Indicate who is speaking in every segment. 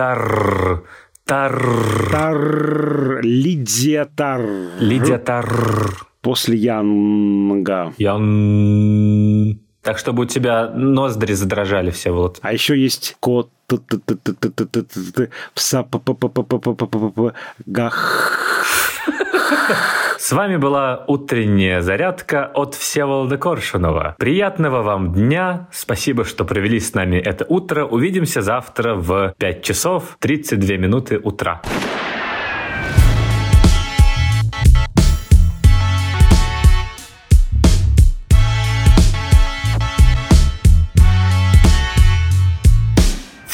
Speaker 1: Тар. Тар.
Speaker 2: Тар. Лидия Тар.
Speaker 1: Лидия Тар.
Speaker 2: После Янга.
Speaker 1: Ян. Так, чтобы у тебя ноздри задрожали все вот.
Speaker 2: А еще есть кот пса гах.
Speaker 1: С вами была утренняя зарядка от Всеволода Коршунова. Приятного вам дня. Спасибо, что провели с нами это утро. Увидимся завтра в 5 часов 32 минуты утра.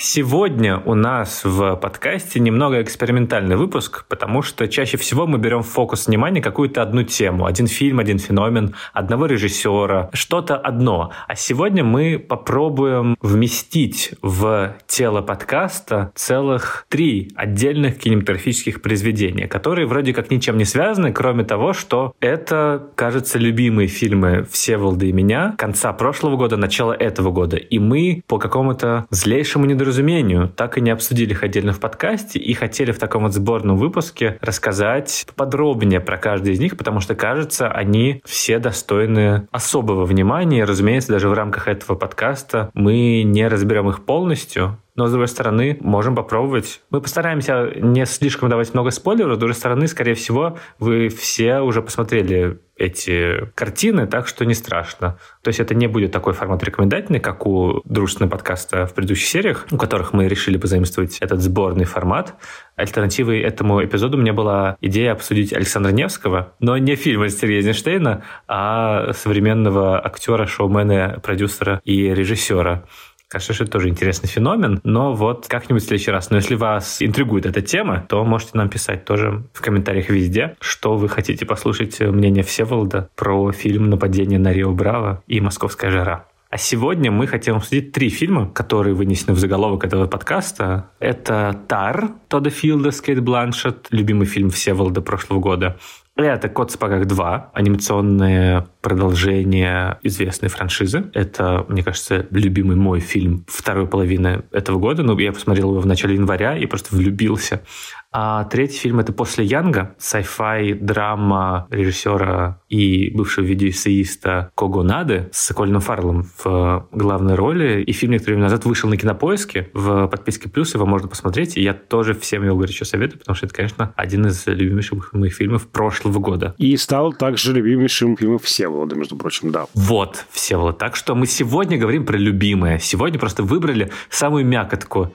Speaker 1: Сегодня у нас в подкасте немного экспериментальный выпуск, потому что чаще всего мы берем в фокус внимания какую-то одну тему, один фильм, один феномен, одного режиссера, что-то одно. А сегодня мы попробуем вместить в тело подкаста целых три отдельных кинематографических произведения, которые вроде как ничем не связаны, кроме того, что это, кажется, любимые фильмы Всеволода и меня конца прошлого года, начала этого года. И мы по какому-то злейшему недоразумению недоразумению так и не обсудили их отдельно в подкасте и хотели в таком вот сборном выпуске рассказать подробнее про каждый из них, потому что, кажется, они все достойны особого внимания. Разумеется, даже в рамках этого подкаста мы не разберем их полностью, но, с другой стороны, можем попробовать. Мы постараемся не слишком давать много спойлеров. С другой стороны, скорее всего, вы все уже посмотрели эти картины, так что не страшно. То есть это не будет такой формат рекомендательный, как у дружественного подкаста в предыдущих сериях, у которых мы решили позаимствовать этот сборный формат. Альтернативой этому эпизоду меня была идея обсудить Александра Невского, но не фильм Альстера Эйзенштейна, а современного актера, шоумена, продюсера и режиссера. Кажется, что это тоже интересный феномен, но вот как-нибудь в следующий раз. Но если вас интригует эта тема, то можете нам писать тоже в комментариях везде, что вы хотите послушать мнение Всеволода про фильм «Нападение на Рио Браво» и «Московская жара». А сегодня мы хотим обсудить три фильма, которые вынесены в заголовок этого подкаста. Это «Тар» Тодда Филда с Кейт Бланшет, любимый фильм Всеволода прошлого года. Это «Кот в сапогах 2», анимационное продолжение известной франшизы. Это, мне кажется, любимый мой фильм второй половины этого года. Ну, я посмотрел его в начале января и просто влюбился. А третий фильм — это «После Янга», sci-fi драма режиссера и бывшего видеоэссеиста Кого Нады с Колином Фарлом в главной роли. И фильм некоторое время назад вышел на Кинопоиске. В подписке «Плюс» его можно посмотреть. И я тоже всем его горячо советую, потому что это, конечно, один из любимейших моих фильмов прошлого года.
Speaker 2: И стал также любимейшим фильмом Всеволода, между прочим, да.
Speaker 1: Вот, Всеволод. Так что мы сегодня говорим про любимое. Сегодня просто выбрали самую мякотку.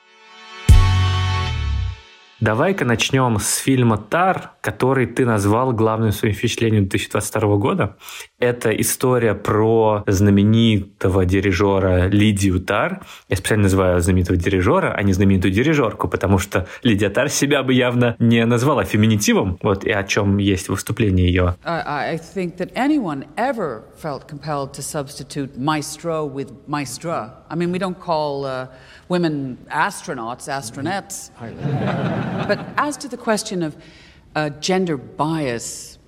Speaker 1: Давай-ка начнем с фильма «Тар», который ты назвал главным своим впечатлением 2022 года. Это история про знаменитого дирижера Лидию Тар. Я специально называю знаменитого дирижера, а не знаменитую дирижерку, потому что Лидия Тар себя бы явно не назвала феминитивом. Вот и о чем есть выступление ее.
Speaker 3: I think that anyone ever felt compelled to substitute maestro with maestra. I mean, we don't call uh, women astronauts, astronettes. but as to the question of uh, gender bias,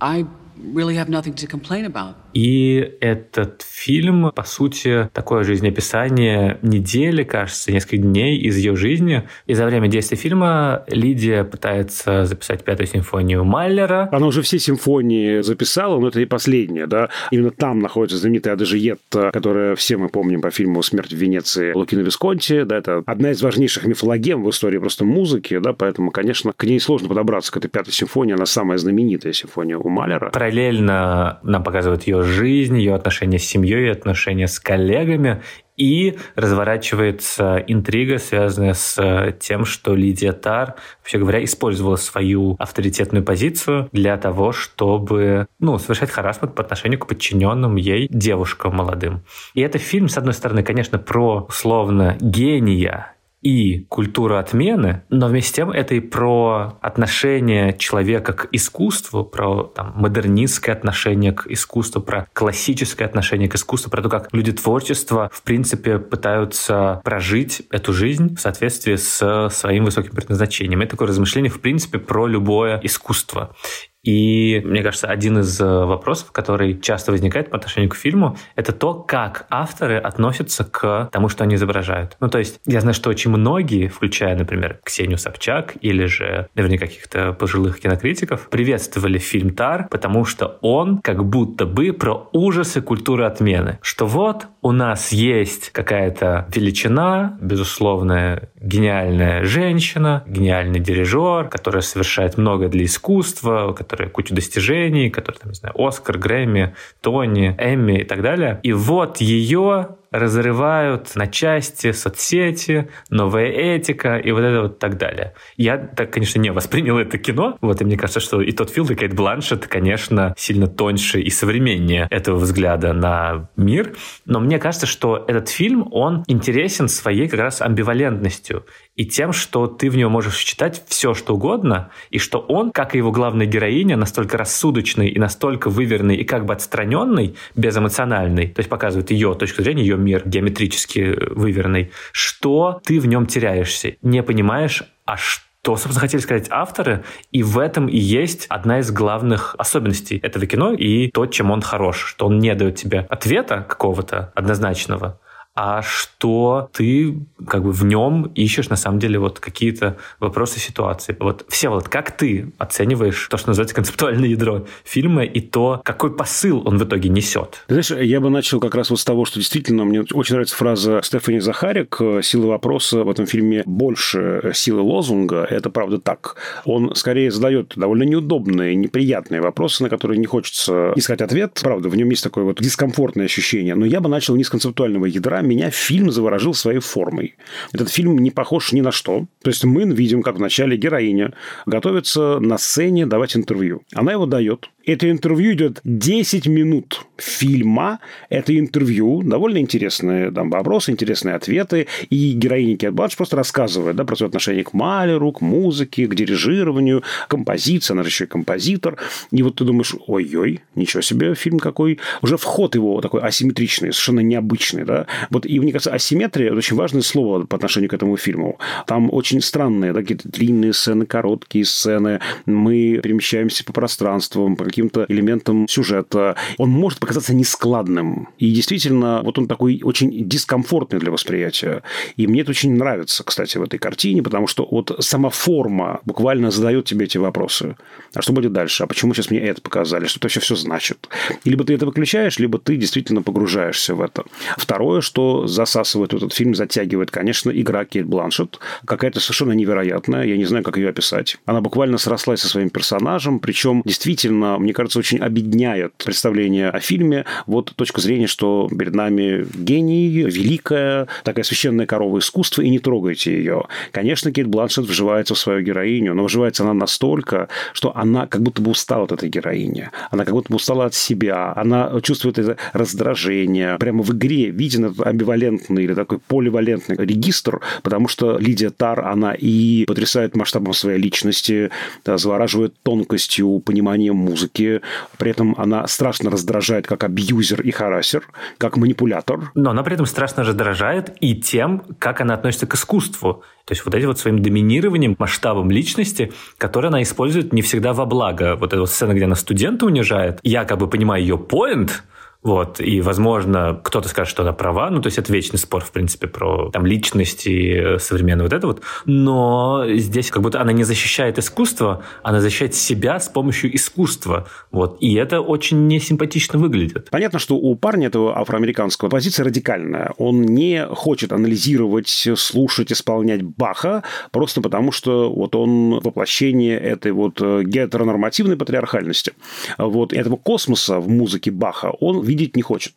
Speaker 3: I really have nothing to complain about.
Speaker 1: И этот фильм, по сути, такое жизнеописание недели, кажется, несколько дней из ее жизни. И за время действия фильма Лидия пытается записать пятую симфонию Маллера.
Speaker 2: Она уже все симфонии записала, но это и последняя, да. Именно там находится знаменитая Адажиетта, которая все мы помним по фильму «Смерть в Венеции» Лукино Висконти. Да, это одна из важнейших мифологем в истории просто музыки, да, поэтому, конечно, к ней сложно подобраться, к этой пятой симфонии. Она самая знаменитая симфония у Малера.
Speaker 1: Параллельно нам показывают ее жизнь, ее отношения с семьей, отношения с коллегами. И разворачивается интрига, связанная с тем, что Лидия Тар, вообще говоря, использовала свою авторитетную позицию для того, чтобы ну, совершать харасмент по отношению к подчиненным ей девушкам молодым. И это фильм, с одной стороны, конечно, про условно гения и культура отмены, но вместе с тем это и про отношение человека к искусству, про там, модернистское отношение к искусству, про классическое отношение к искусству, про то, как люди творчества, в принципе, пытаются прожить эту жизнь в соответствии с своим высоким предназначением. Это такое размышление, в принципе, про любое искусство. И мне кажется, один из э, вопросов, который часто возникает по отношению к фильму, это то, как авторы относятся к тому, что они изображают. Ну, то есть, я знаю, что очень многие, включая, например, Ксению Собчак или же наверняка каких-то пожилых кинокритиков, приветствовали фильм «Тар», потому что он как будто бы про ужасы культуры отмены. Что вот у нас есть какая-то величина, безусловная гениальная женщина, гениальный дирижер, которая совершает много для искусства, которая кучу достижений, которая, там, не знаю, Оскар, Грэмми, Тони, Эмми и так далее. И вот ее разрывают на части соцсети, новая этика и вот это вот так далее. Я так, конечно, не воспринял это кино, вот, и мне кажется, что и тот фильм, и Кейт Бланшет, конечно, сильно тоньше и современнее этого взгляда на мир, но мне кажется, что этот фильм, он интересен своей как раз амбивалентностью и тем, что ты в него можешь читать все, что угодно, и что он, как и его главная героиня, настолько рассудочный и настолько выверенный и как бы отстраненный, безэмоциональный, то есть показывает ее точку зрения, ее мир геометрически выверенный, что ты в нем теряешься, не понимаешь, а что что, собственно, хотели сказать авторы, и в этом и есть одна из главных особенностей этого кино и то, чем он хорош, что он не дает тебе ответа какого-то однозначного, а что ты как бы в нем ищешь на самом деле вот какие-то вопросы ситуации. Вот, все вот как ты оцениваешь то, что называется концептуальное ядро фильма и то, какой посыл он в итоге несет?
Speaker 2: Ты знаешь, я бы начал как раз вот с того, что действительно мне очень нравится фраза Стефани Захарик «Сила вопроса в этом фильме больше силы лозунга». Это правда так. Он скорее задает довольно неудобные, неприятные вопросы, на которые не хочется искать ответ. Правда, в нем есть такое вот дискомфортное ощущение. Но я бы начал не с концептуального ядра, меня фильм заворожил своей формой. Этот фильм не похож ни на что. То есть мы видим, как вначале героиня готовится на сцене давать интервью. Она его дает. Это интервью идет 10 минут фильма. Это интервью, довольно интересные там, вопросы, интересные ответы. И героиня Кет Бладж просто рассказывает да, про свое отношение к Малеру, к музыке, к дирижированию, композиции. Она же еще и композитор. И вот ты думаешь, ой-ой, ничего себе, фильм какой. Уже вход его такой асимметричный, совершенно необычный. Да? Вот, и мне кажется, асимметрия – очень важное слово по отношению к этому фильму. Там очень странные, да, какие-то длинные сцены, короткие сцены. Мы перемещаемся по пространствам, по каким-то элементам сюжета. Он может показаться нескладным. И действительно, вот он такой очень дискомфортный для восприятия. И мне это очень нравится, кстати, в этой картине, потому что вот сама форма буквально задает тебе эти вопросы. А что будет дальше? А почему сейчас мне это показали? Что это вообще все значит? И либо ты это выключаешь, либо ты действительно погружаешься в это. Второе, что засасывает этот фильм, затягивает, конечно, игра Кейт Бланшет. Какая-то совершенно невероятная. Я не знаю, как ее описать. Она буквально срослась со своим персонажем. Причем, действительно, мне кажется, очень объединяет представление о фильме. Вот точка зрения, что перед нами гений, великая, такая священная корова искусства, и не трогайте ее. Конечно, Кейт Бланшет вживается в свою героиню, но вживается она настолько, что она как будто бы устала от этой героини. Она как будто бы устала от себя. Она чувствует это раздражение. Прямо в игре виден этот амбивалентный или такой поливалентный регистр, потому что Лидия Тар, она и потрясает масштабом своей личности, да, завораживает тонкостью, пониманием музыки, при этом она страшно раздражает как абьюзер и харасер, как манипулятор.
Speaker 1: Но она при этом страшно раздражает и тем, как она относится к искусству. То есть вот этим вот своим доминированием, масштабом личности, который она использует не всегда во благо. Вот эта вот сцена, где она студента унижает, я как бы понимаю ее поинт, вот, и, возможно, кто-то скажет, что она права, ну, то есть это вечный спор, в принципе, про там личность и э, современное вот это вот, но здесь как будто она не защищает искусство, она защищает себя с помощью искусства, вот, и это очень несимпатично выглядит.
Speaker 2: Понятно, что у парня этого афроамериканского позиция радикальная. Он не хочет анализировать, слушать, исполнять Баха, просто потому что вот он воплощение этой вот э, гетеронормативной патриархальности. Вот этого космоса в музыке Баха он видеть не хочет.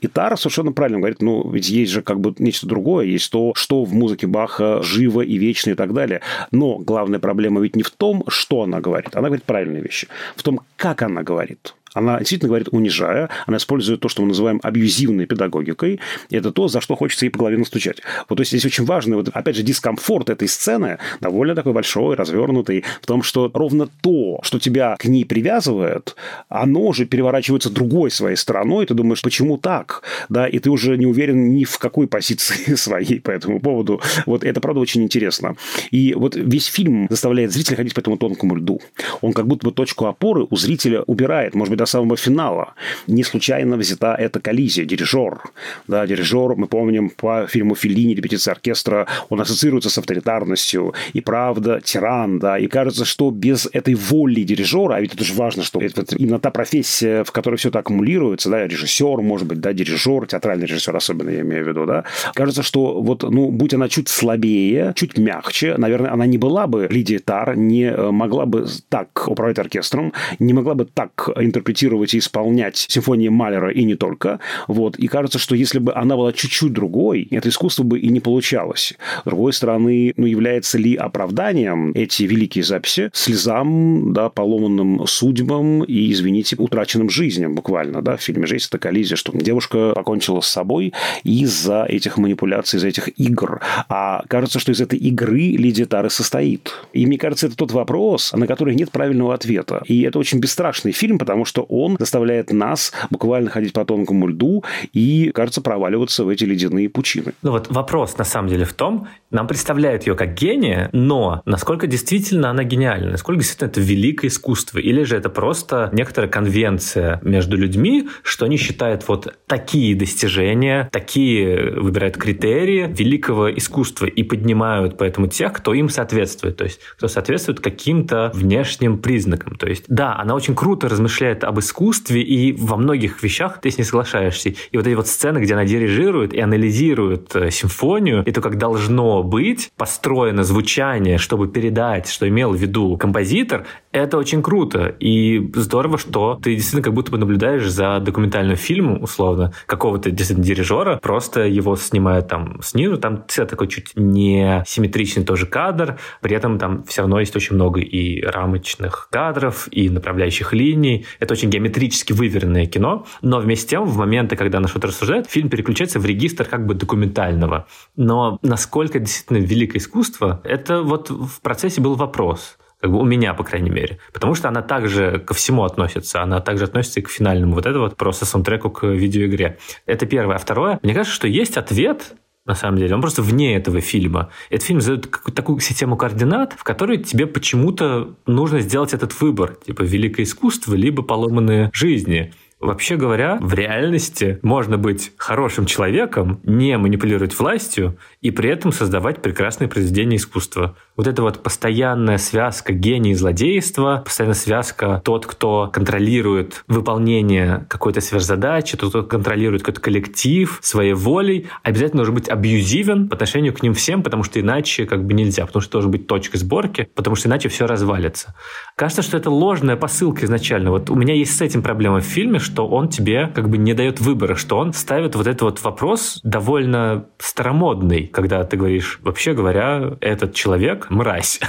Speaker 2: И Тара совершенно правильно говорит, ну, ведь есть же как бы нечто другое, есть то, что в музыке Баха живо и вечно и так далее. Но главная проблема ведь не в том, что она говорит, она говорит правильные вещи, в том, как она говорит. Она действительно говорит унижая, она использует то, что мы называем абьюзивной педагогикой. И это то, за что хочется ей по голове настучать. Вот то есть здесь очень важно, вот, опять же, дискомфорт этой сцены довольно такой большой, развернутый, в том, что ровно то, что тебя к ней привязывает, оно же переворачивается другой своей стороной, и ты думаешь, почему так? Да, и ты уже не уверен ни в какой позиции своей по этому поводу. Вот это, правда, очень интересно. И вот весь фильм заставляет зрителя ходить по этому тонкому льду. Он как будто бы точку опоры у зрителя убирает, может быть, до самого финала. Не случайно взята эта коллизия, дирижер. Да, дирижер, мы помним по фильму Филини «Репетиция оркестра», он ассоциируется с авторитарностью. И правда, тиран, да. И кажется, что без этой воли дирижера, а ведь это же важно, что это именно та профессия, в которой все это аккумулируется, да, режиссер, может быть, да, дирижер, театральный режиссер особенно, я имею в виду, да. Кажется, что вот, ну, будь она чуть слабее, чуть мягче, наверное, она не была бы Лидия Тар, не э, могла бы так управлять оркестром, не могла бы так интерпретировать и исполнять симфонии Малера и не только. Вот. И кажется, что если бы она была чуть-чуть другой, это искусство бы и не получалось. С другой стороны, ну, является ли оправданием эти великие записи слезам, да, поломанным судьбам и, извините, утраченным жизням буквально, да, в фильме же есть коллизия, что девушка покончила с собой из-за этих манипуляций, из-за этих игр. А кажется, что из этой игры Лидия Тары состоит. И мне кажется, это тот вопрос, на который нет правильного ответа. И это очень бесстрашный фильм, потому что он заставляет нас буквально ходить по тонкому льду и, кажется, проваливаться в эти ледяные пучины.
Speaker 1: Ну вот вопрос, на самом деле, в том, нам представляют ее как гения, но насколько действительно она гениальна, насколько действительно это великое искусство, или же это просто некоторая конвенция между людьми, что они считают вот такие достижения, такие выбирают критерии великого искусства и поднимают поэтому тех, кто им соответствует, то есть кто соответствует каким-то внешним признакам. То есть да, она очень круто размышляет об искусстве, и во многих вещах ты с ней соглашаешься. И вот эти вот сцены, где она дирижирует и анализирует э, симфонию, и то, как должно быть построено звучание, чтобы передать, что имел в виду композитор, это очень круто. И здорово, что ты действительно как будто бы наблюдаешь за документальным фильмом, условно, какого-то действительно дирижера, просто его снимают там снизу, там все такой чуть не симметричный тоже кадр, при этом там все равно есть очень много и рамочных кадров, и направляющих линий. Это очень геометрически выверенное кино, но вместе с тем, в моменты, когда она что-то рассуждает, фильм переключается в регистр как бы документального. Но насколько действительно великое искусство, это вот в процессе был вопрос как бы у меня, по крайней мере. Потому что она также ко всему относится. Она также относится и к финальному. Вот это вот просто саундтреку к видеоигре. Это первое. А второе, мне кажется, что есть ответ на самом деле. Он просто вне этого фильма. Этот фильм задает какую-то такую систему координат, в которой тебе почему-то нужно сделать этот выбор. Типа великое искусство, либо поломанные жизни. Вообще говоря, в реальности можно быть хорошим человеком, не манипулировать властью и при этом создавать прекрасные произведения искусства. Вот эта вот постоянная связка гений и злодейства, постоянная связка тот, кто контролирует выполнение какой-то сверхзадачи, тот, кто контролирует какой-то коллектив своей волей, обязательно должен быть абьюзивен по отношению к ним всем, потому что иначе как бы нельзя, потому что должен быть точкой сборки, потому что иначе все развалится. Кажется, что это ложная посылка изначально. Вот у меня есть с этим проблема в фильме, что он тебе как бы не дает выбора, что он ставит вот этот вот вопрос довольно старомодный, когда ты говоришь, вообще говоря, этот человек мразь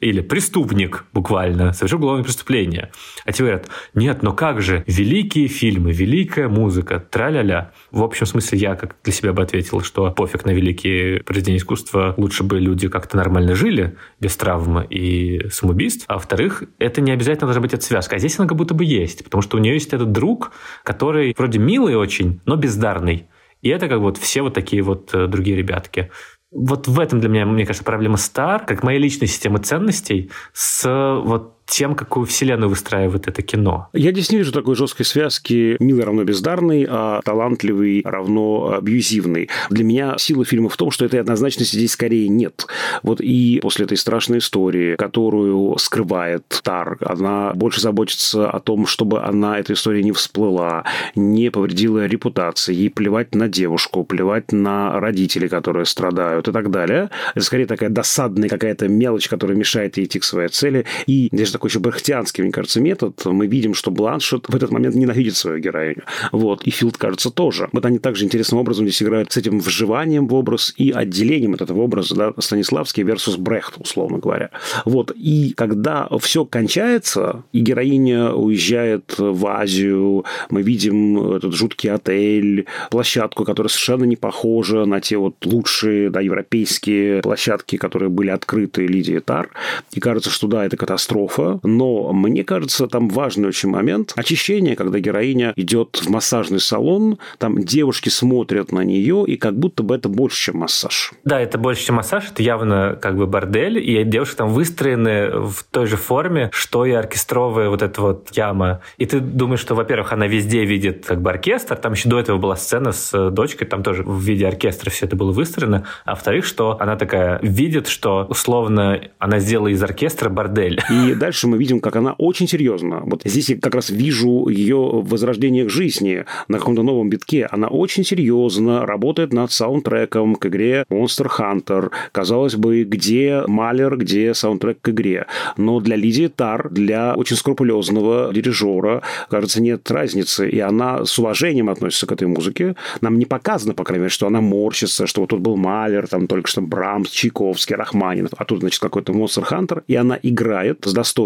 Speaker 1: или преступник буквально, совершил уголовное преступление. А тебе говорят, нет, но как же, великие фильмы, великая музыка, тра-ля-ля. В общем смысле я как для себя бы ответил, что пофиг на великие произведения искусства, лучше бы люди как-то нормально жили, без травмы и самоубийств. А во-вторых, это не обязательно должна быть эта связка. А здесь она как будто бы есть, потому что у нее есть этот друг, который вроде милый очень, но бездарный. И это как вот все вот такие вот э, другие ребятки. Вот в этом для меня, мне кажется, проблема Стар, как моя личная система ценностей с вот тем, какую вселенную выстраивает это кино.
Speaker 2: Я здесь не вижу такой жесткой связки «милый равно бездарный», а талантливый равно абьюзивный. Для меня сила фильма в том, что этой однозначности здесь скорее нет. Вот и после этой страшной истории, которую скрывает Тар, она больше заботится о том, чтобы она, эта история не всплыла, не повредила репутации, ей плевать на девушку, плевать на родителей, которые страдают и так далее. Это скорее такая досадная какая-то мелочь, которая мешает ей идти к своей цели. И здесь такой еще брехтианский, мне кажется, метод. Мы видим, что Бланшет в этот момент ненавидит свою героиню. Вот. И Филд, кажется, тоже. Вот они также интересным образом здесь играют с этим вживанием в образ и отделением от этого образа, да, Станиславский versus Брехт, условно говоря. Вот. И когда все кончается, и героиня уезжает в Азию, мы видим этот жуткий отель, площадку, которая совершенно не похожа на те вот лучшие, да, европейские площадки, которые были открыты Лидии Тар. И кажется, что да, это катастрофа. Но мне кажется, там важный очень момент очищения, когда героиня идет в массажный салон, там девушки смотрят на нее, и как будто бы это больше, чем массаж.
Speaker 1: Да, это больше, чем массаж, это явно как бы бордель, и девушки там выстроены в той же форме, что и оркестровая вот эта вот яма. И ты думаешь, что, во-первых, она везде видит как бы оркестр, там еще до этого была сцена с дочкой, там тоже в виде оркестра все это было выстроено, а во-вторых, что она такая видит, что условно она сделала из оркестра бордель.
Speaker 2: И дальше мы видим, как она очень серьезно. Вот здесь я как раз вижу ее возрождение к жизни на каком-то новом битке. Она очень серьезно работает над саундтреком к игре Monster Hunter. Казалось бы, где Малер, где саундтрек к игре. Но для Лидии Тар, для очень скрупулезного дирижера, кажется, нет разницы. И она с уважением относится к этой музыке. Нам не показано, по крайней мере, что она морщится, что вот тут был Малер, там только что Брамс, Чайковский, Рахманинов, а тут, значит, какой-то Monster Hunter. И она играет с достоинством,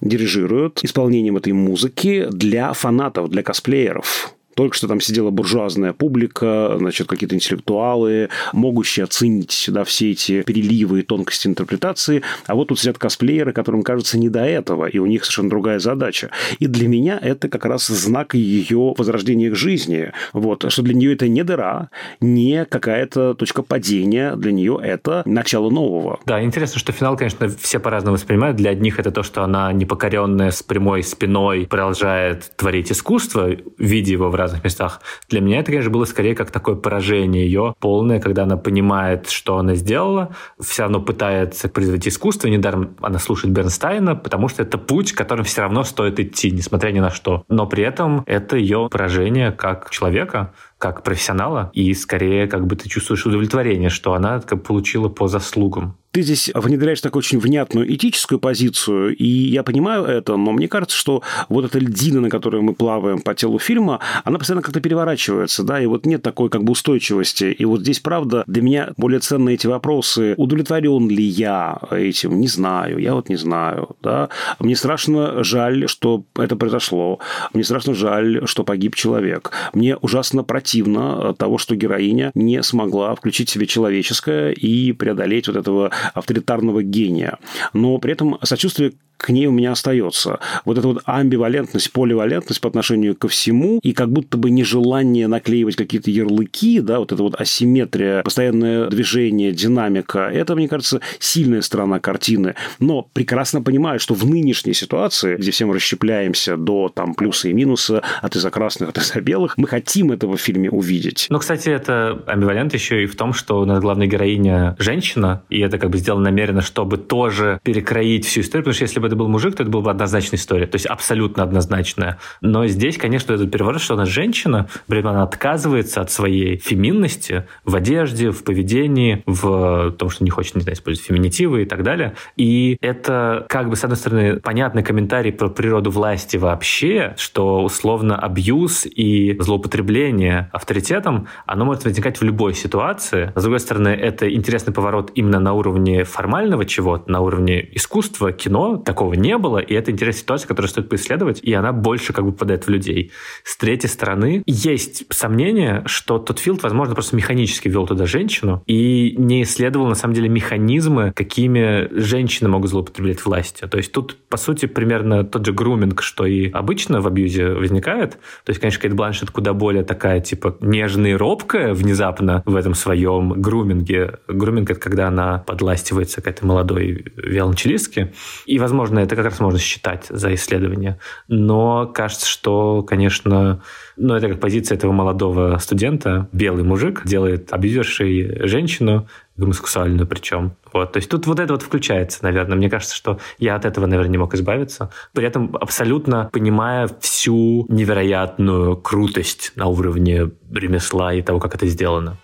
Speaker 2: дирижирует исполнением этой музыки для фанатов, для косплееров. Только что там сидела буржуазная публика, значит, какие-то интеллектуалы, могущие оценить да, все эти переливы и тонкости интерпретации. А вот тут сидят косплееры, которым кажется не до этого, и у них совершенно другая задача. И для меня это как раз знак ее возрождения к жизни. Вот, что для нее это не дыра, не какая-то точка падения, для нее это начало нового.
Speaker 1: Да, интересно, что финал, конечно, все по-разному воспринимают. Для одних это то, что она непокоренная с прямой спиной продолжает творить искусство, видя его в разных местах. Для меня это, конечно, было скорее как такое поражение ее полное, когда она понимает, что она сделала, все равно пытается произвести искусство. Недаром она слушает Бернстайна, потому что это путь, которым все равно стоит идти, несмотря ни на что. Но при этом это ее поражение как человека, как профессионала, и скорее как бы ты чувствуешь удовлетворение, что она как, получила по заслугам
Speaker 2: ты здесь внедряешь такую очень внятную этическую позицию, и я понимаю это, но мне кажется, что вот эта льдина, на которой мы плаваем по телу фильма, она постоянно как-то переворачивается, да, и вот нет такой как бы устойчивости. И вот здесь, правда, для меня более ценны эти вопросы. Удовлетворен ли я этим? Не знаю. Я вот не знаю, да. Мне страшно жаль, что это произошло. Мне страшно жаль, что погиб человек. Мне ужасно противно того, что героиня не смогла включить в себе человеческое и преодолеть вот этого авторитарного гения. Но при этом сочувствие к ней у меня остается. Вот эта вот амбивалентность, поливалентность по отношению ко всему, и как будто бы нежелание наклеивать какие-то ярлыки, да, вот эта вот асимметрия, постоянное движение, динамика, это, мне кажется, сильная сторона картины. Но прекрасно понимаю, что в нынешней ситуации, где все мы расщепляемся до там плюса и минуса, от из-за красных, от из-за белых, мы хотим этого в фильме увидеть.
Speaker 1: Но, кстати, это амбивалент еще и в том, что у нас главная героиня женщина, и это как бы сделано намеренно, чтобы тоже перекроить всю историю, потому что если бы это был мужик, то это была бы однозначная история, то есть абсолютно однозначная. Но здесь, конечно, этот переворот, что она женщина, при она отказывается от своей феминности в одежде, в поведении, в том, что не хочет, не знаю, использовать феминитивы и так далее. И это, как бы, с одной стороны, понятный комментарий про природу власти вообще, что условно абьюз и злоупотребление авторитетом, оно может возникать в любой ситуации. С другой стороны, это интересный поворот именно на уровне формального чего-то, на уровне искусства, кино, такого не было, и это интересная ситуация, которую стоит поисследовать, и она больше как бы попадает в людей. С третьей стороны, есть сомнение, что тот Филд, возможно, просто механически вел туда женщину и не исследовал, на самом деле, механизмы, какими женщины могут злоупотреблять властью. То есть тут, по сути, примерно тот же груминг, что и обычно в абьюзе возникает. То есть, конечно, Кейт Бланшет куда более такая, типа, нежная и робкая внезапно в этом своем груминге. Груминг — это когда она подластивается к этой молодой виолончелистке. И, возможно, это как раз можно считать за исследование. Но кажется, что, конечно, ну, это как позиция этого молодого студента. Белый мужик делает абьюзершей женщину, гомосексуальную причем. Вот. То есть тут вот это вот включается, наверное. Мне кажется, что я от этого, наверное, не мог избавиться. При этом абсолютно понимая всю невероятную крутость на уровне ремесла и того, как это сделано.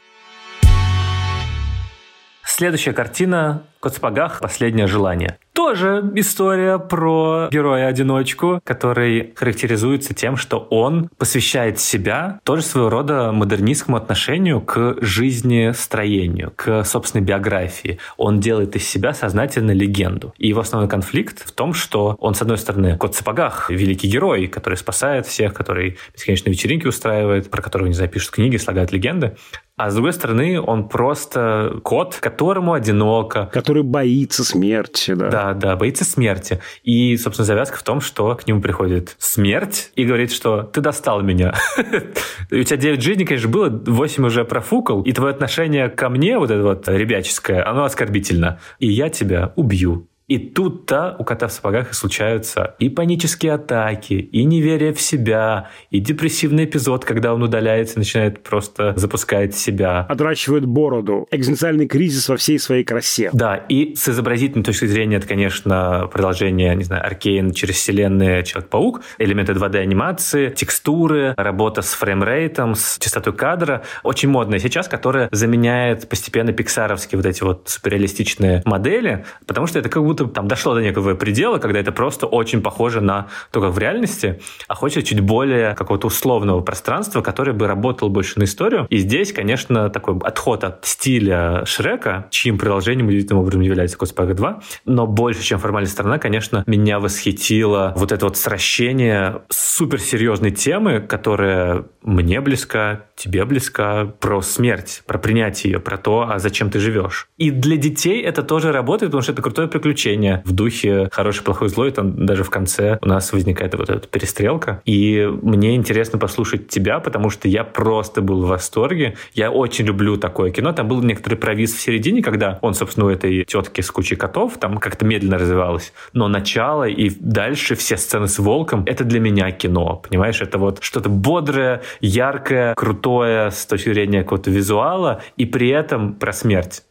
Speaker 1: Следующая картина «Кот в сапогах. Последнее желание». Тоже история про героя-одиночку, который характеризуется тем, что он посвящает себя тоже своего рода модернистскому отношению к жизни строению, к собственной биографии. Он делает из себя сознательно легенду. И его основной конфликт в том, что он, с одной стороны, кот в сапогах, великий герой, который спасает всех, который бесконечно вечеринки устраивает, про которого, не знаю, пишут книги, слагают легенды. А с другой стороны, он просто кот, которому одиноко.
Speaker 2: Который боится смерти, да.
Speaker 1: Да, да, боится смерти. И, собственно, завязка в том, что к нему приходит смерть и говорит, что ты достал меня. У тебя 9 жизней, конечно, было, 8 уже профукал, и твое отношение ко мне, вот это вот ребяческое, оно оскорбительно. И я тебя убью. И тут-то у кота в сапогах и случаются и панические атаки, и неверие в себя, и депрессивный эпизод, когда он удаляется, начинает просто запускать себя.
Speaker 2: Отращивает бороду. Экзистенциальный кризис во всей своей красе.
Speaker 1: Да, и с изобразительной точки зрения это, конечно, продолжение, не знаю, Аркейн через вселенную Человек-паук, элементы 2D-анимации, текстуры, работа с фреймрейтом, с частотой кадра. Очень модная сейчас, которая заменяет постепенно пиксаровские вот эти вот суперреалистичные модели, потому что это как будто будто там дошло до некого предела, когда это просто очень похоже на то, как в реальности, а хочется чуть более какого-то условного пространства, которое бы работало больше на историю. И здесь, конечно, такой отход от стиля Шрека, чьим продолжением удивительным образом является Коспага 2, но больше, чем формальная сторона, конечно, меня восхитило вот это вот сращение суперсерьезной темы, которая мне близка, тебе близка, про смерть, про принятие ее, про то, а зачем ты живешь. И для детей это тоже работает, потому что это крутое приключение в духе хороший, плохой, злой. Там даже в конце у нас возникает вот эта перестрелка. И мне интересно послушать тебя, потому что я просто был в восторге. Я очень люблю такое кино. Там был некоторый провис в середине, когда он, собственно, у этой тетки с кучей котов там как-то медленно развивалось. Но начало и дальше все сцены с волком — это для меня кино. Понимаешь, это вот что-то бодрое, яркое, крутое с точки зрения какого-то визуала и при этом про смерть.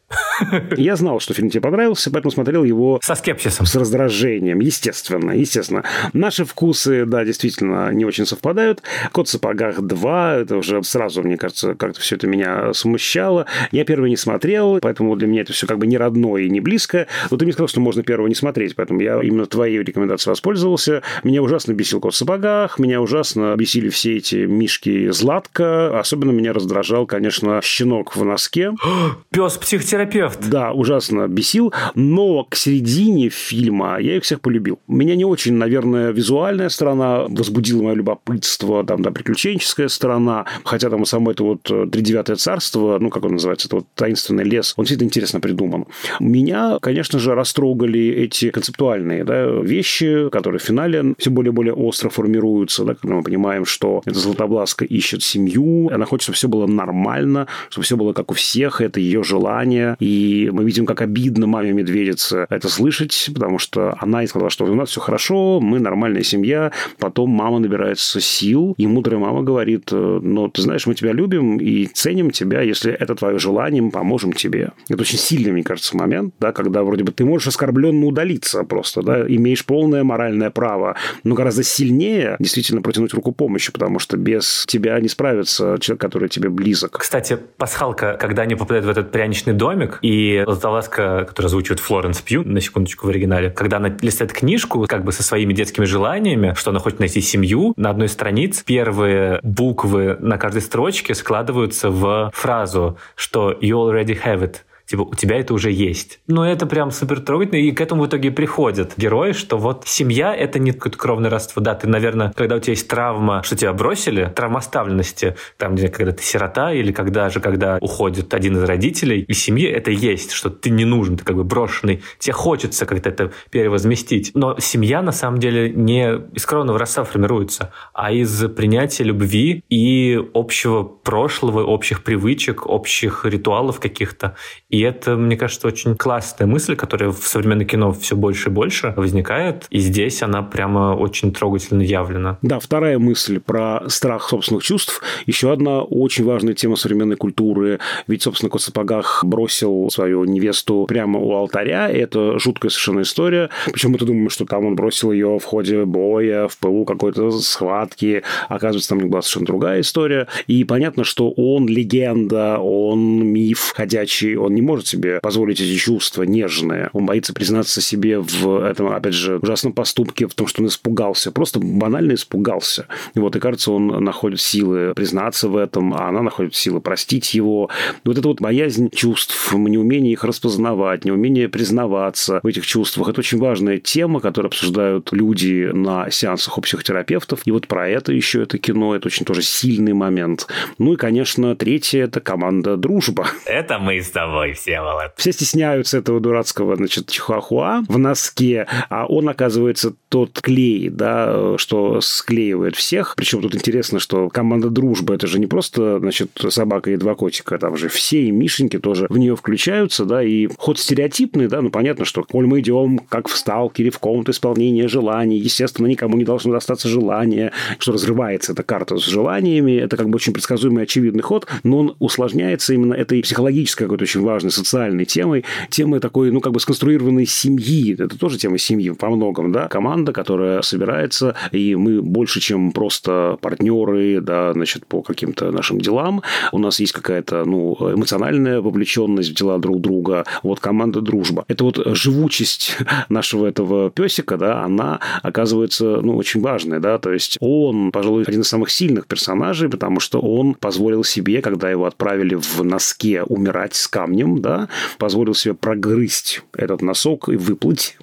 Speaker 2: Я знал, что фильм тебе понравился, поэтому смотрел его...
Speaker 1: Со скепсисом.
Speaker 2: С раздражением, естественно, естественно. Наши вкусы, да, действительно, не очень совпадают. «Кот в сапогах 2», это уже сразу, мне кажется, как-то все это меня смущало. Я первый не смотрел, поэтому для меня это все как бы не родное и не близкое. Но ты мне сказал, что можно первого не смотреть, поэтому я именно твоей рекомендацией воспользовался. Меня ужасно бесил «Кот в сапогах», меня ужасно бесили все эти мишки Златка. Особенно меня раздражал, конечно, щенок в носке.
Speaker 1: Пес-психотерапевт терапевт.
Speaker 2: Да, ужасно бесил, но к середине фильма я их всех полюбил. Меня не очень, наверное, визуальная сторона возбудила мое любопытство, там, да, приключенческая сторона, хотя там само это вот э, «Тридевятое царство», ну, как он называется, это вот «Таинственный лес», он действительно интересно придуман. Меня, конечно же, растрогали эти концептуальные да, вещи, которые в финале все более и более остро формируются, да, когда мы понимаем, что эта Златобласка ищет семью, она хочет, чтобы все было нормально, чтобы все было как у всех, это ее желание, и мы видим, как обидно маме медведице это слышать, потому что она и сказала, что у нас все хорошо, мы нормальная семья. Потом мама набирается сил, и мудрая мама говорит, ну, ты знаешь, мы тебя любим и ценим тебя, если это твое желание, мы поможем тебе. Это очень сильный, мне кажется, момент, да, когда вроде бы ты можешь оскорбленно удалиться просто, да, имеешь полное моральное право, но гораздо сильнее действительно протянуть руку помощи, потому что без тебя не справится человек, который тебе близок.
Speaker 1: Кстати, пасхалка, когда они попадают в этот пряничный домик, комик, и Златовласка, которая звучит Флоренс Пью, на секундочку в оригинале, когда она листает книжку как бы со своими детскими желаниями, что она хочет найти семью, на одной странице первые буквы на каждой строчке складываются в фразу, что «you already have it», типа, у тебя это уже есть. Но это прям супер трогательно, и к этому в итоге приходят герои, что вот семья — это не какое-то кровное родство. Да, ты, наверное, когда у тебя есть травма, что тебя бросили, травма оставленности, там, где когда ты сирота, или когда же, когда уходит один из родителей, и семье это есть, что ты не нужен, ты как бы брошенный. Тебе хочется как-то это перевозместить. Но семья, на самом деле, не из кровного родства формируется, а из принятия любви и общего прошлого, общих привычек, общих ритуалов каких-то. И это, мне кажется, очень классная мысль, которая в современном кино все больше и больше возникает. И здесь она прямо очень трогательно явлена.
Speaker 2: Да, вторая мысль про страх собственных чувств. Еще одна очень важная тема современной культуры. Ведь, собственно, Кот сапогах бросил свою невесту прямо у алтаря. И это жуткая совершенно история. Причем мы-то думаем, что там он бросил ее в ходе боя, в пылу какой-то схватки. Оказывается, там была совершенно другая история. И понятно, что он легенда, он миф ходячий, он не может себе позволить эти чувства нежные. Он боится признаться себе в этом, опять же, ужасном поступке, в том, что он испугался. Просто банально испугался. И вот, и кажется, он находит силы признаться в этом, а она находит силы простить его. Вот эта вот боязнь чувств, неумение их распознавать, неумение признаваться в этих чувствах. Это очень важная тема, которую обсуждают люди на сеансах у психотерапевтов. И вот про это еще это кино, это очень тоже сильный момент. Ну и, конечно, третье – это команда «Дружба».
Speaker 1: Это мы с тобой, Всеволод.
Speaker 2: Все стесняются этого дурацкого, значит, чихуахуа в носке, а он, оказывается, тот клей, да, что склеивает всех. Причем тут интересно, что команда «Дружба» – это же не просто, значит, собака и два котика, там же все и Мишеньки тоже в нее включаются, да, и ход стереотипный, да, ну, понятно, что, коль мы идем, как в сталкере, в комнату исполнения желаний, естественно, никому не должно достаться желание, что разрывается эта карта с желаниями, это как бы очень предсказуемый очевидный ход, но он усложняется именно этой психологической какой-то очень важной социальной темой, темой такой, ну, как бы сконструированной семьи, это тоже тема семьи по многом, да, команда, которая собирается, и мы больше, чем просто партнеры, да, значит, по каким-то нашим делам, у нас есть какая-то, ну, эмоциональная вовлеченность в дела друг друга, вот команда дружба. Это вот живучесть нашего этого песика, да, она оказывается, ну, очень важная, да, то есть он, пожалуй, один из самых сильных персонажей, потому что он позволил себе, когда его отправили в носке умирать с камнем, да, позволил себе прогрызть этот носок и выплыть,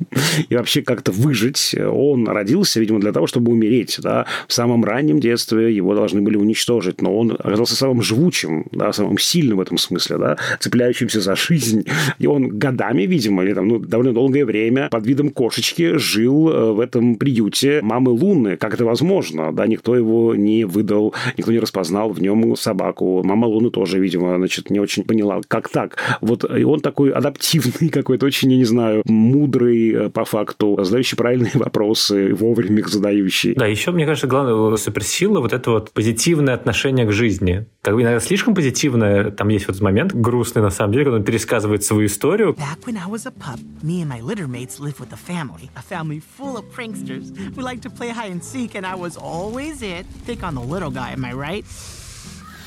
Speaker 2: и вообще как-то выжить. Он родился, видимо, для того, чтобы умереть, да. В самом раннем детстве его должны были уничтожить, но он оказался самым живучим, да, самым сильным в этом смысле, да, цепляющимся за жизнь. И он годами, видимо, или там, ну, довольно долгое время под видом кошечки жил э, в этом приюте мамы Луны. Как это возможно? Да, никто его не выдал, никто не распознал в нем собаку. Мама Луны тоже, видимо, значит, не очень поняла, как так. Вот и он такой адаптивный какой-то, очень, я не знаю, мудрый э, по факту, задающий правильные вопросы, вовремя их задающий.
Speaker 1: Да, еще, мне кажется, главное суперсила вот это вот позитивное отношение к жизни. Так, иногда слишком позитивное. Там есть вот момент грустный, на самом деле, когда он пересказывает свою историю. Back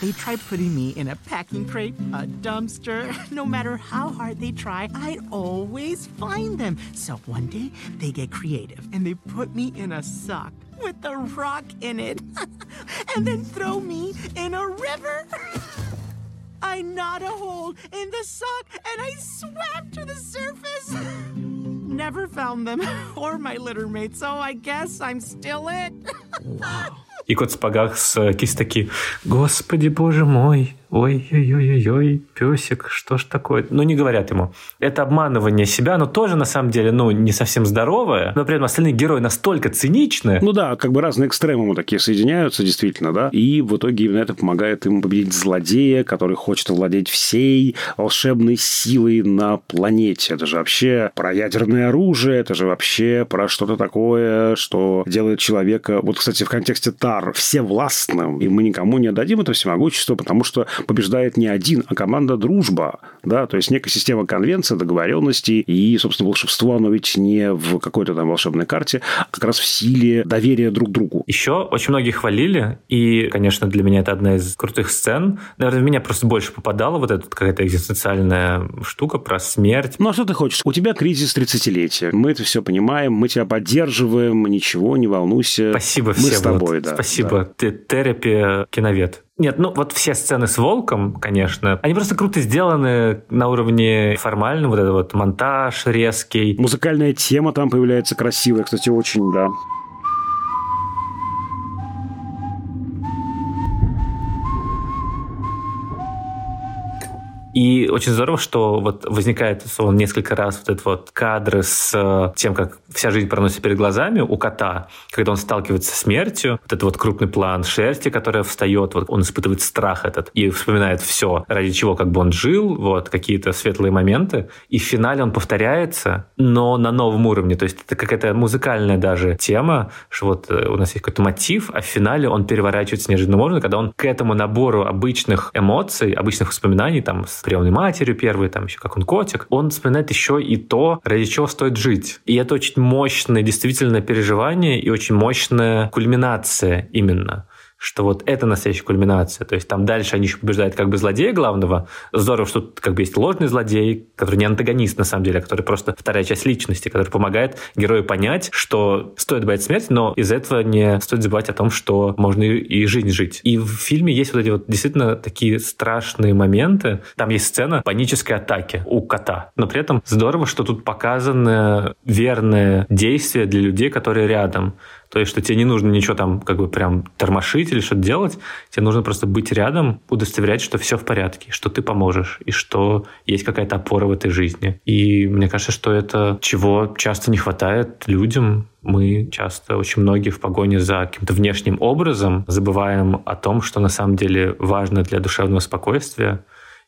Speaker 1: They tried putting me in a packing crate, a dumpster. No matter how hard they try, I'd always find them. So one day, they get creative and they put me in a sock with a rock in it and then throw me in a river. I gnawed a hole in the sock and I swam to the surface. Never found them or my litter mate, so I guess I'm still it. wow. И кот в спагах с кисть «Господи, боже мой, ой-ой-ой-ой, песик, что ж такое? Ну, не говорят ему. Это обманывание себя, но тоже, на самом деле, ну, не совсем здоровое, но при этом остальные герои настолько циничны.
Speaker 2: Ну да, как бы разные экстремумы такие соединяются, действительно, да, и в итоге именно это помогает ему победить злодея, который хочет овладеть всей волшебной силой на планете. Это же вообще про ядерное оружие, это же вообще про что-то такое, что делает человека... Вот, кстати, в контексте Тар всевластным, и мы никому не отдадим это всемогущество, потому что побеждает не один, а команда дружба. Да? То есть некая система конвенции, договоренностей. И, собственно, волшебство, оно ведь не в какой-то там волшебной карте, а как раз в силе доверия друг другу.
Speaker 1: Еще очень многие хвалили, и, конечно, для меня это одна из крутых сцен. Наверное, в меня просто больше попадала вот эта какая-то экзистенциальная штука про смерть.
Speaker 2: Ну, а что ты хочешь? У тебя кризис 30-летия. Мы это все понимаем, мы тебя поддерживаем, ничего, не волнуйся.
Speaker 1: Спасибо
Speaker 2: мы
Speaker 1: всем.
Speaker 2: с тобой,
Speaker 1: вот. да. Спасибо. Да. Ты терапия киновед. Нет, ну вот все сцены с волком, конечно, они просто круто сделаны на уровне формальном, вот этот вот монтаж резкий.
Speaker 2: Музыкальная тема там появляется красивая, кстати, очень, да.
Speaker 1: И очень здорово, что вот возникает он несколько раз вот этот вот кадры с э, тем, как вся жизнь проносится перед глазами у кота, когда он сталкивается с смертью, вот этот вот крупный план шерсти, которая встает, вот он испытывает страх этот и вспоминает все, ради чего как бы он жил, вот какие-то светлые моменты, и в финале он повторяется, но на новом уровне, то есть это какая-то музыкальная даже тема, что вот э, у нас есть какой-то мотив, а в финале он переворачивается неожиданным образом, когда он к этому набору обычных эмоций, обычных воспоминаний, там, приемной матерью первой, там еще как он котик, он вспоминает еще и то, ради чего стоит жить. И это очень мощное действительно переживание и очень мощная кульминация именно что вот это настоящая кульминация. То есть там дальше они еще побеждают как бы злодея главного. Здорово, что тут как бы есть ложный злодей, который не антагонист на самом деле, а который просто вторая часть личности, который помогает герою понять, что стоит бояться смерти, но из этого не стоит забывать о том, что можно и жизнь жить. И в фильме есть вот эти вот действительно такие страшные моменты. Там есть сцена панической атаки у кота. Но при этом здорово, что тут показаны верные действия для людей, которые рядом. То есть, что тебе не нужно ничего там как бы прям тормошить или что-то делать, тебе нужно просто быть рядом, удостоверять, что все в порядке, что ты поможешь, и что есть какая-то опора в этой жизни. И мне кажется, что это чего часто не хватает людям, мы часто, очень многие в погоне за каким-то внешним образом забываем о том, что на самом деле важно для душевного спокойствия,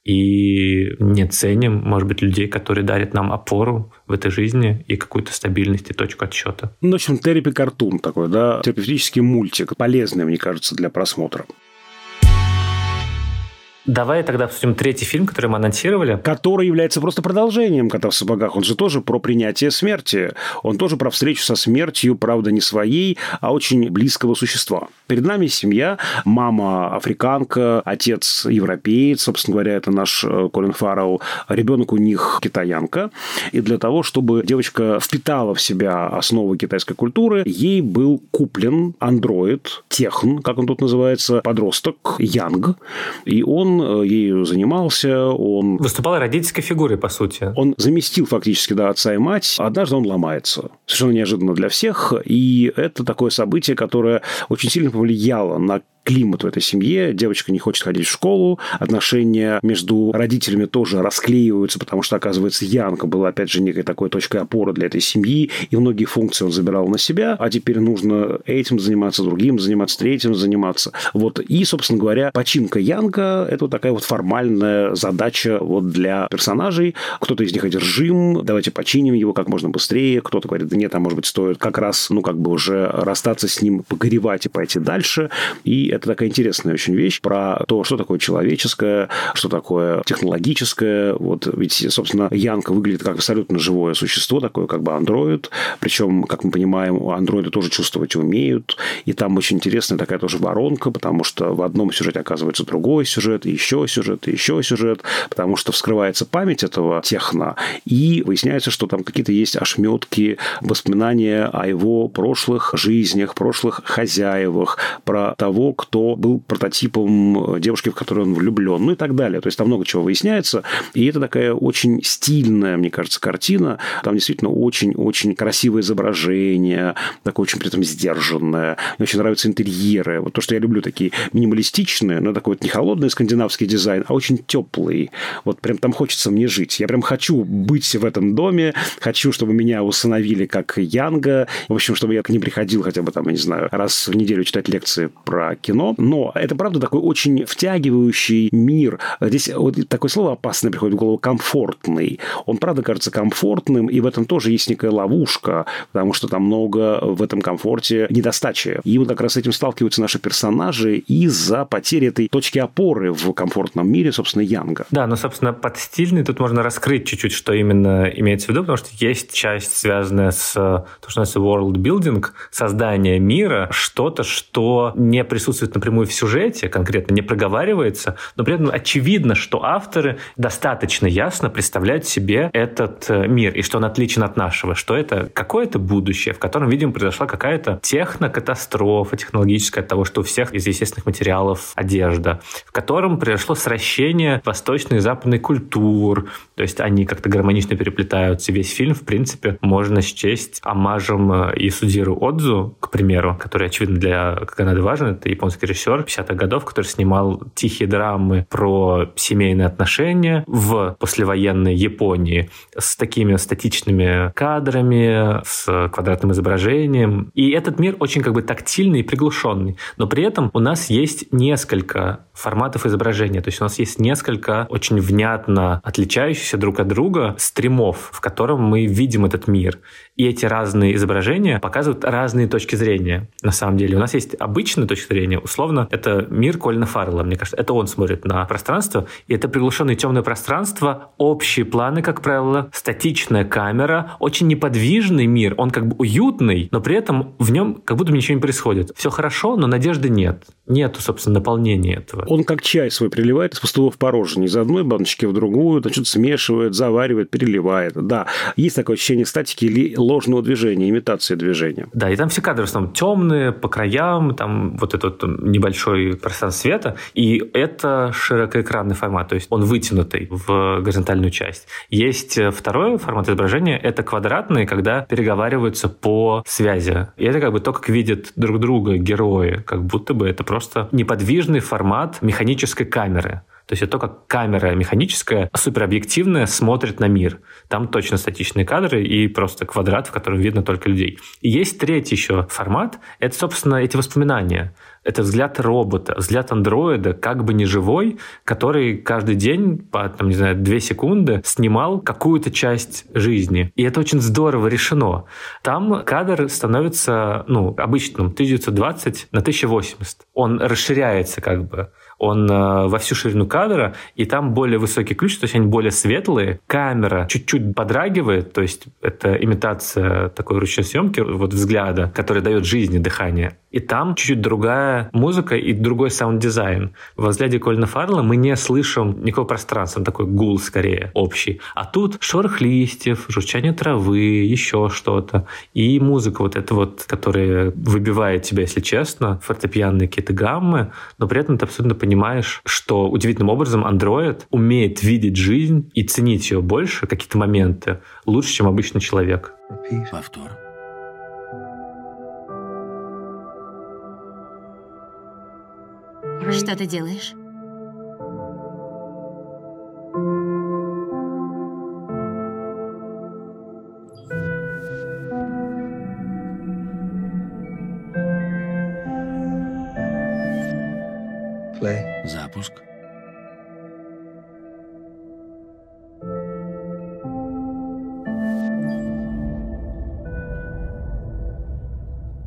Speaker 1: и не ценим, может быть, людей, которые дарят нам опору в этой жизни и какую-то стабильность и точку отсчета.
Speaker 2: Ну, в общем, терапи-картун такой, да, терапевтический мультик, полезный, мне кажется, для просмотра.
Speaker 1: Давай тогда обсудим третий фильм, который мы анонсировали.
Speaker 2: Который является просто продолжением «Кота в сапогах». Он же тоже про принятие смерти. Он тоже про встречу со смертью, правда, не своей, а очень близкого существа. Перед нами семья, мама африканка, отец европеец, собственно говоря, это наш э, Колин Фаррелл. Ребенок у них китаянка. И для того, чтобы девочка впитала в себя основы китайской культуры, ей был куплен андроид, техн, как он тут называется, подросток, Янг. И он Э, ею занимался, он...
Speaker 1: Выступал родительской фигурой, по сути.
Speaker 2: Он заместил фактически, да, отца и мать. Однажды он ломается. Совершенно неожиданно для всех. И это такое событие, которое очень сильно повлияло на климат в этой семье. Девочка не хочет ходить в школу. Отношения между родителями тоже расклеиваются, потому что, оказывается, Янка была, опять же, некой такой точкой опоры для этой семьи, и многие функции он забирал на себя, а теперь нужно этим заниматься, другим заниматься, третьим заниматься. Вот. И, собственно говоря, починка Янка – это вот такая вот формальная задача вот для персонажей. Кто-то из них одержим, давайте починим его как можно быстрее. Кто-то говорит, да нет, а может быть, стоит как раз, ну, как бы уже расстаться с ним, погоревать и пойти дальше. И это такая интересная очень вещь про то, что такое человеческое, что такое технологическое. Вот ведь, собственно, Янка выглядит как абсолютно живое существо, такое как бы андроид. Причем, как мы понимаем, андроиды тоже чувствовать умеют. И там очень интересная такая тоже воронка, потому что в одном сюжете оказывается другой сюжет, и еще сюжет, и еще сюжет, потому что вскрывается память этого техно, и выясняется, что там какие-то есть ошметки, воспоминания о его прошлых жизнях, прошлых хозяевах, про того, кто был прототипом девушки, в которую он влюблен, ну и так далее. То есть там много чего выясняется. И это такая очень стильная, мне кажется, картина. Там действительно очень-очень красивое изображение, такое очень при этом сдержанное. Мне очень нравятся интерьеры. Вот то, что я люблю, такие минималистичные, но такой вот не холодный скандинавский дизайн, а очень теплый. Вот прям там хочется мне жить. Я прям хочу быть в этом доме, хочу, чтобы меня усыновили как Янга, в общем, чтобы я к ним приходил хотя бы там, я не знаю, раз в неделю читать лекции про кино, но это, правда, такой очень втягивающий мир. Здесь вот такое слово опасное приходит в голову, комфортный. Он, правда, кажется комфортным, и в этом тоже есть некая ловушка, потому что там много в этом комфорте недостачи. И вот как раз с этим сталкиваются наши персонажи из-за потери этой точки опоры в комфортном мире, собственно, Янга.
Speaker 1: Да, но, собственно, под стильный тут можно раскрыть чуть-чуть, что именно имеется в виду, потому что есть часть, связанная с то, что называется world building, создание мира, что-то, что не присутствует напрямую в сюжете, конкретно не проговаривается, но при этом очевидно, что авторы достаточно ясно представляют себе этот э, мир и что он отличен от нашего, что это какое-то будущее, в котором, видимо, произошла какая-то технокатастрофа технологическая от того, что у всех из естественных материалов одежда, в котором произошло сращение восточной и западной культур, то есть они как-то гармонично переплетаются. Весь фильм, в принципе, можно счесть омажем э, и Судзиру Отзу, к примеру, который, очевидно, для Канады важен. Это японский режиссер 50-х годов, который снимал тихие драмы про семейные отношения в послевоенной Японии с такими статичными кадрами, с квадратным изображением. И этот мир очень как бы тактильный и приглушенный. Но при этом у нас есть несколько форматов изображения. То есть у нас есть несколько очень внятно отличающихся друг от друга стримов, в котором мы видим этот мир. И эти разные изображения показывают разные точки зрения. На самом деле у нас есть обычная точка зрения, изображение. Условно, это мир Кольна Фаррелла, мне кажется. Это он смотрит на пространство, и это приглушенное темное пространство, общие планы, как правило, статичная камера, очень неподвижный мир, он как бы уютный, но при этом в нем как будто ничего не происходит. Все хорошо, но надежды нет. Нету, собственно, наполнения этого.
Speaker 2: Он как чай свой приливает из пустого в порожнее, из одной баночки в другую, значит, смешивает, заваривает, переливает. Да, есть такое ощущение статики или ложного движения, имитации движения.
Speaker 1: Да, и там все кадры в основном темные, по краям, там вот этот небольшой пространство света, и это широкоэкранный формат, то есть он вытянутый в горизонтальную часть. Есть второй формат изображения, это квадратный, когда переговариваются по связи. И это как бы то, как видят друг друга герои, как будто бы это просто неподвижный формат механической камеры. То есть это то, как камера механическая, суперобъективная, смотрит на мир. Там точно статичные кадры и просто квадрат, в котором видно только людей. И есть третий еще формат. Это, собственно, эти воспоминания. Это взгляд робота, взгляд андроида, как бы не живой, который каждый день по, там, не знаю, две секунды снимал какую-то часть жизни. И это очень здорово решено. Там кадр становится, ну, обычным, 1920 на 1080. Он расширяется как бы он э, во всю ширину кадра, и там более высокий ключ, то есть они более светлые. Камера чуть-чуть подрагивает, то есть это имитация такой ручной съемки, вот взгляда, который дает жизни дыхание. И там чуть-чуть другая музыка и другой саунд-дизайн. Во взгляде Колина Фаррелла мы не слышим никакого пространства, такой гул скорее общий. А тут шорох листьев, журчание травы, еще что-то. И музыка вот эта вот, которая выбивает тебя, если честно, фортепианные какие-то гаммы, но при этом ты абсолютно понимаешь, что удивительным образом андроид умеет видеть жизнь и ценить ее больше, какие-то моменты, лучше, чем обычный человек.
Speaker 4: Повтор.
Speaker 5: Что ты делаешь?
Speaker 4: Запуск.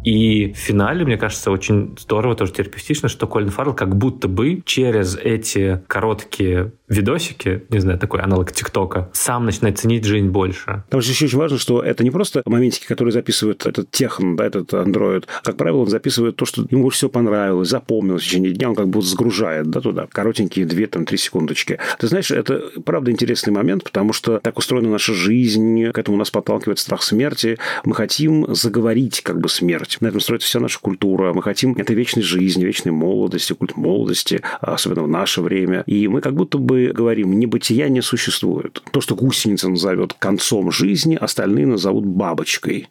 Speaker 1: И в финале, мне кажется, очень здорово, тоже терапевтично, что Колин Фаррелл как будто бы через эти короткие видосики, не знаю, такой аналог ТикТока, сам начинает ценить жизнь больше.
Speaker 2: Потому что еще очень важно, что это не просто моментики, которые записывает этот техн, да, этот андроид. Как правило, он записывает то, что ему всего понравилось, запомнилось в течение дня, он как бы загружает, да, туда. Коротенькие две, там, три секундочки. Ты знаешь, это правда интересный момент, потому что так устроена наша жизнь, к этому нас подталкивает страх смерти. Мы хотим заговорить как бы смерть. На этом строится вся наша культура. Мы хотим этой вечной жизни, вечной молодости, культ молодости, особенно в наше время. И мы как будто бы говорим, небытия не существует. То, что гусеница назовет концом жизни, остальные назовут бабочкой.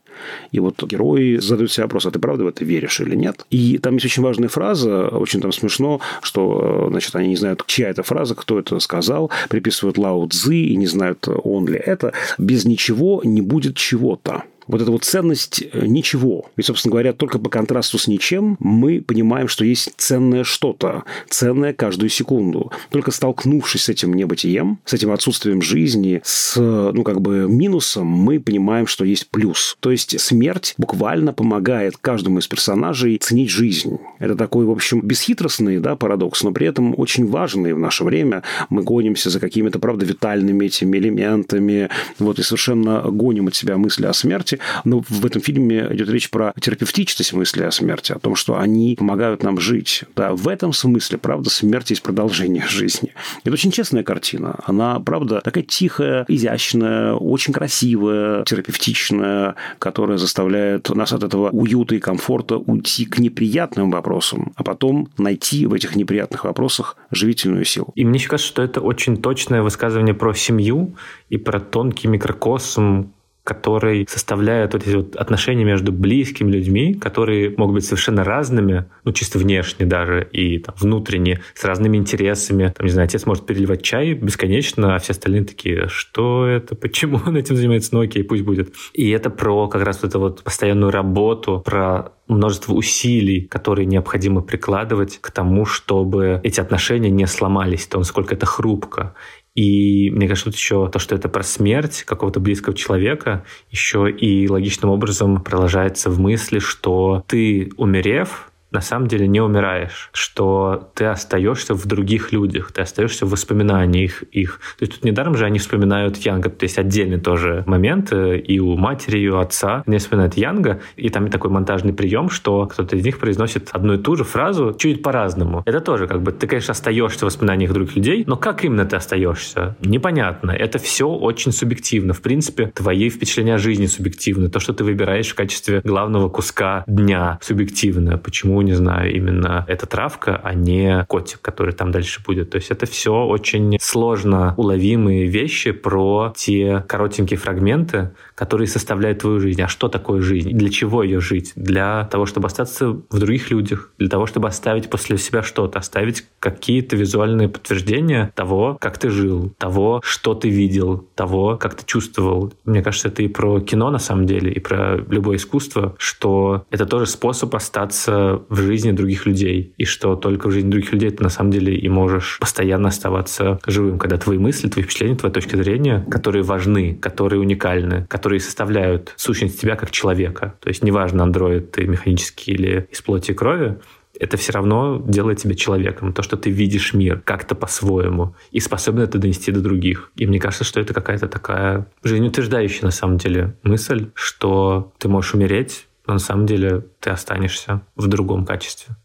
Speaker 2: И вот герои задают себе вопрос, а ты правда в это веришь или нет? И там есть очень важная фраза, очень там смешно, что, значит, они не знают, чья это фраза, кто это сказал, приписывают Лао Цзы и не знают, он ли это. Без ничего не будет чего-то вот эта вот ценность э, ничего. И, собственно говоря, только по контрасту с ничем мы понимаем, что есть ценное что-то, ценное каждую секунду. Только столкнувшись с этим небытием, с этим отсутствием жизни, с, ну, как бы минусом, мы понимаем, что есть плюс. То есть смерть буквально помогает каждому из персонажей ценить жизнь. Это такой, в общем, бесхитростный да, парадокс, но при этом очень важный в наше время. Мы гонимся за какими-то, правда, витальными этими элементами, вот, и совершенно гоним от себя мысли о смерти, но в этом фильме идет речь про терапевтичность мысли о смерти, о том, что они помогают нам жить. Да, в этом смысле, правда, смерть есть продолжение жизни. Это очень честная картина. Она, правда, такая тихая, изящная, очень красивая, терапевтичная, которая заставляет нас от этого уюта и комфорта уйти к неприятным вопросам, а потом найти в этих неприятных вопросах живительную силу.
Speaker 1: И мне кажется, что это очень точное высказывание про семью и про тонкий микрокосм, который составляет вот эти вот отношения между близкими людьми, которые могут быть совершенно разными, ну, чисто внешне даже, и там, внутренне, с разными интересами. Там, не знаю, отец может переливать чай бесконечно, а все остальные такие, что это, почему он этим занимается, ну окей, пусть будет. И это про как раз вот эту вот постоянную работу, про множество усилий, которые необходимо прикладывать к тому, чтобы эти отношения не сломались, то насколько это хрупко. И мне кажется, тут еще то, что это про смерть какого-то близкого человека, еще и логичным образом продолжается в мысли, что ты, умерев, на самом деле не умираешь, что ты остаешься в других людях, ты остаешься в воспоминаниях их. То есть тут недаром же они вспоминают Янга, то есть отдельный тоже момент э, и у матери, и у отца. Они вспоминают Янга, и там такой монтажный прием, что кто-то из них произносит одну и ту же фразу чуть по-разному. Это тоже как бы ты, конечно, остаешься в воспоминаниях других людей, но как именно ты остаешься? Непонятно. Это все очень субъективно. В принципе, твои впечатления о жизни субъективны. То, что ты выбираешь в качестве главного куска дня субъективно. Почему, не знаю, именно эта травка, а не котик, который там дальше будет. То есть это все очень сложно уловимые вещи про те коротенькие фрагменты, которые составляют твою жизнь. А что такое жизнь? Для чего ее жить? Для того, чтобы остаться в других людях, для того, чтобы оставить после себя что-то, оставить какие-то визуальные подтверждения того, как ты жил, того, что ты видел, того, как ты чувствовал. Мне кажется, это и про кино на самом деле, и про любое искусство, что это тоже способ остаться в жизни других людей, и что только в жизни других людей ты на самом деле и можешь постоянно оставаться живым, когда твои мысли, твои впечатления, твоя точка зрения, которые важны, которые уникальны, которые составляют сущность тебя как человека. То есть неважно, андроид ты механический или из плоти и крови, это все равно делает тебя человеком. То, что ты видишь мир как-то по-своему и способен это донести до других. И мне кажется, что это какая-то такая жизнеутверждающая на самом деле мысль, что ты можешь умереть, но на самом деле ты останешься в другом качестве.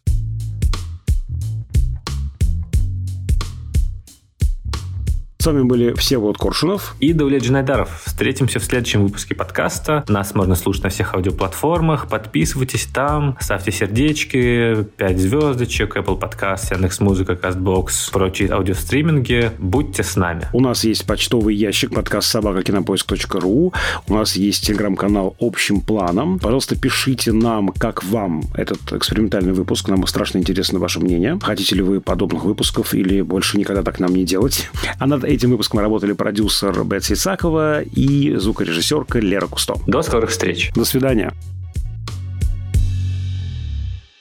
Speaker 2: С вами были все вот Коршунов
Speaker 1: и Давлет Джинайдаров. Встретимся в следующем выпуске подкаста. Нас можно слушать на всех аудиоплатформах. Подписывайтесь там, ставьте сердечки, 5 звездочек, Apple Podcast, Яндекс Музыка, Castbox, прочие аудиостриминги. Будьте с нами.
Speaker 2: У нас есть почтовый ящик подкаст собакакинопоиск.ру. У нас есть телеграм-канал общим планом. Пожалуйста, пишите нам, как вам этот экспериментальный выпуск. Нам страшно интересно ваше мнение. Хотите ли вы подобных выпусков или больше никогда так нам не делать? А над этим выпуском работали продюсер Бетси Исакова и звукорежиссерка Лера Кусто.
Speaker 1: До скорых встреч.
Speaker 2: До свидания.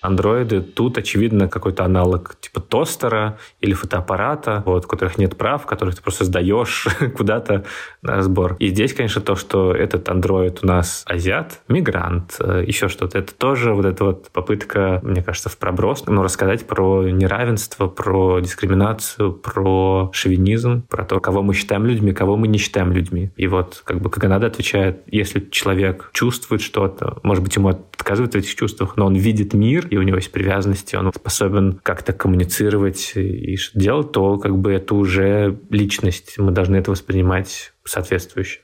Speaker 1: Андроиды тут, очевидно, какой-то аналог типа тостера или фотоаппарата, вот, у которых нет прав, которых ты просто сдаешь куда-то на разбор. И здесь, конечно, то, что этот андроид у нас азиат, мигрант, э, еще что-то, это тоже вот эта вот попытка, мне кажется, в проброс, ну, рассказать про неравенство, про дискриминацию, про шовинизм, про то, кого мы считаем людьми, кого мы не считаем людьми. И вот как бы Канада отвечает, если человек чувствует что-то, может быть, ему отказывают в этих чувствах, но он видит мир, и у него есть привязанности, он способен как-то коммуницировать и делать, то как бы это уже личность. Мы должны это воспринимать соответствующе.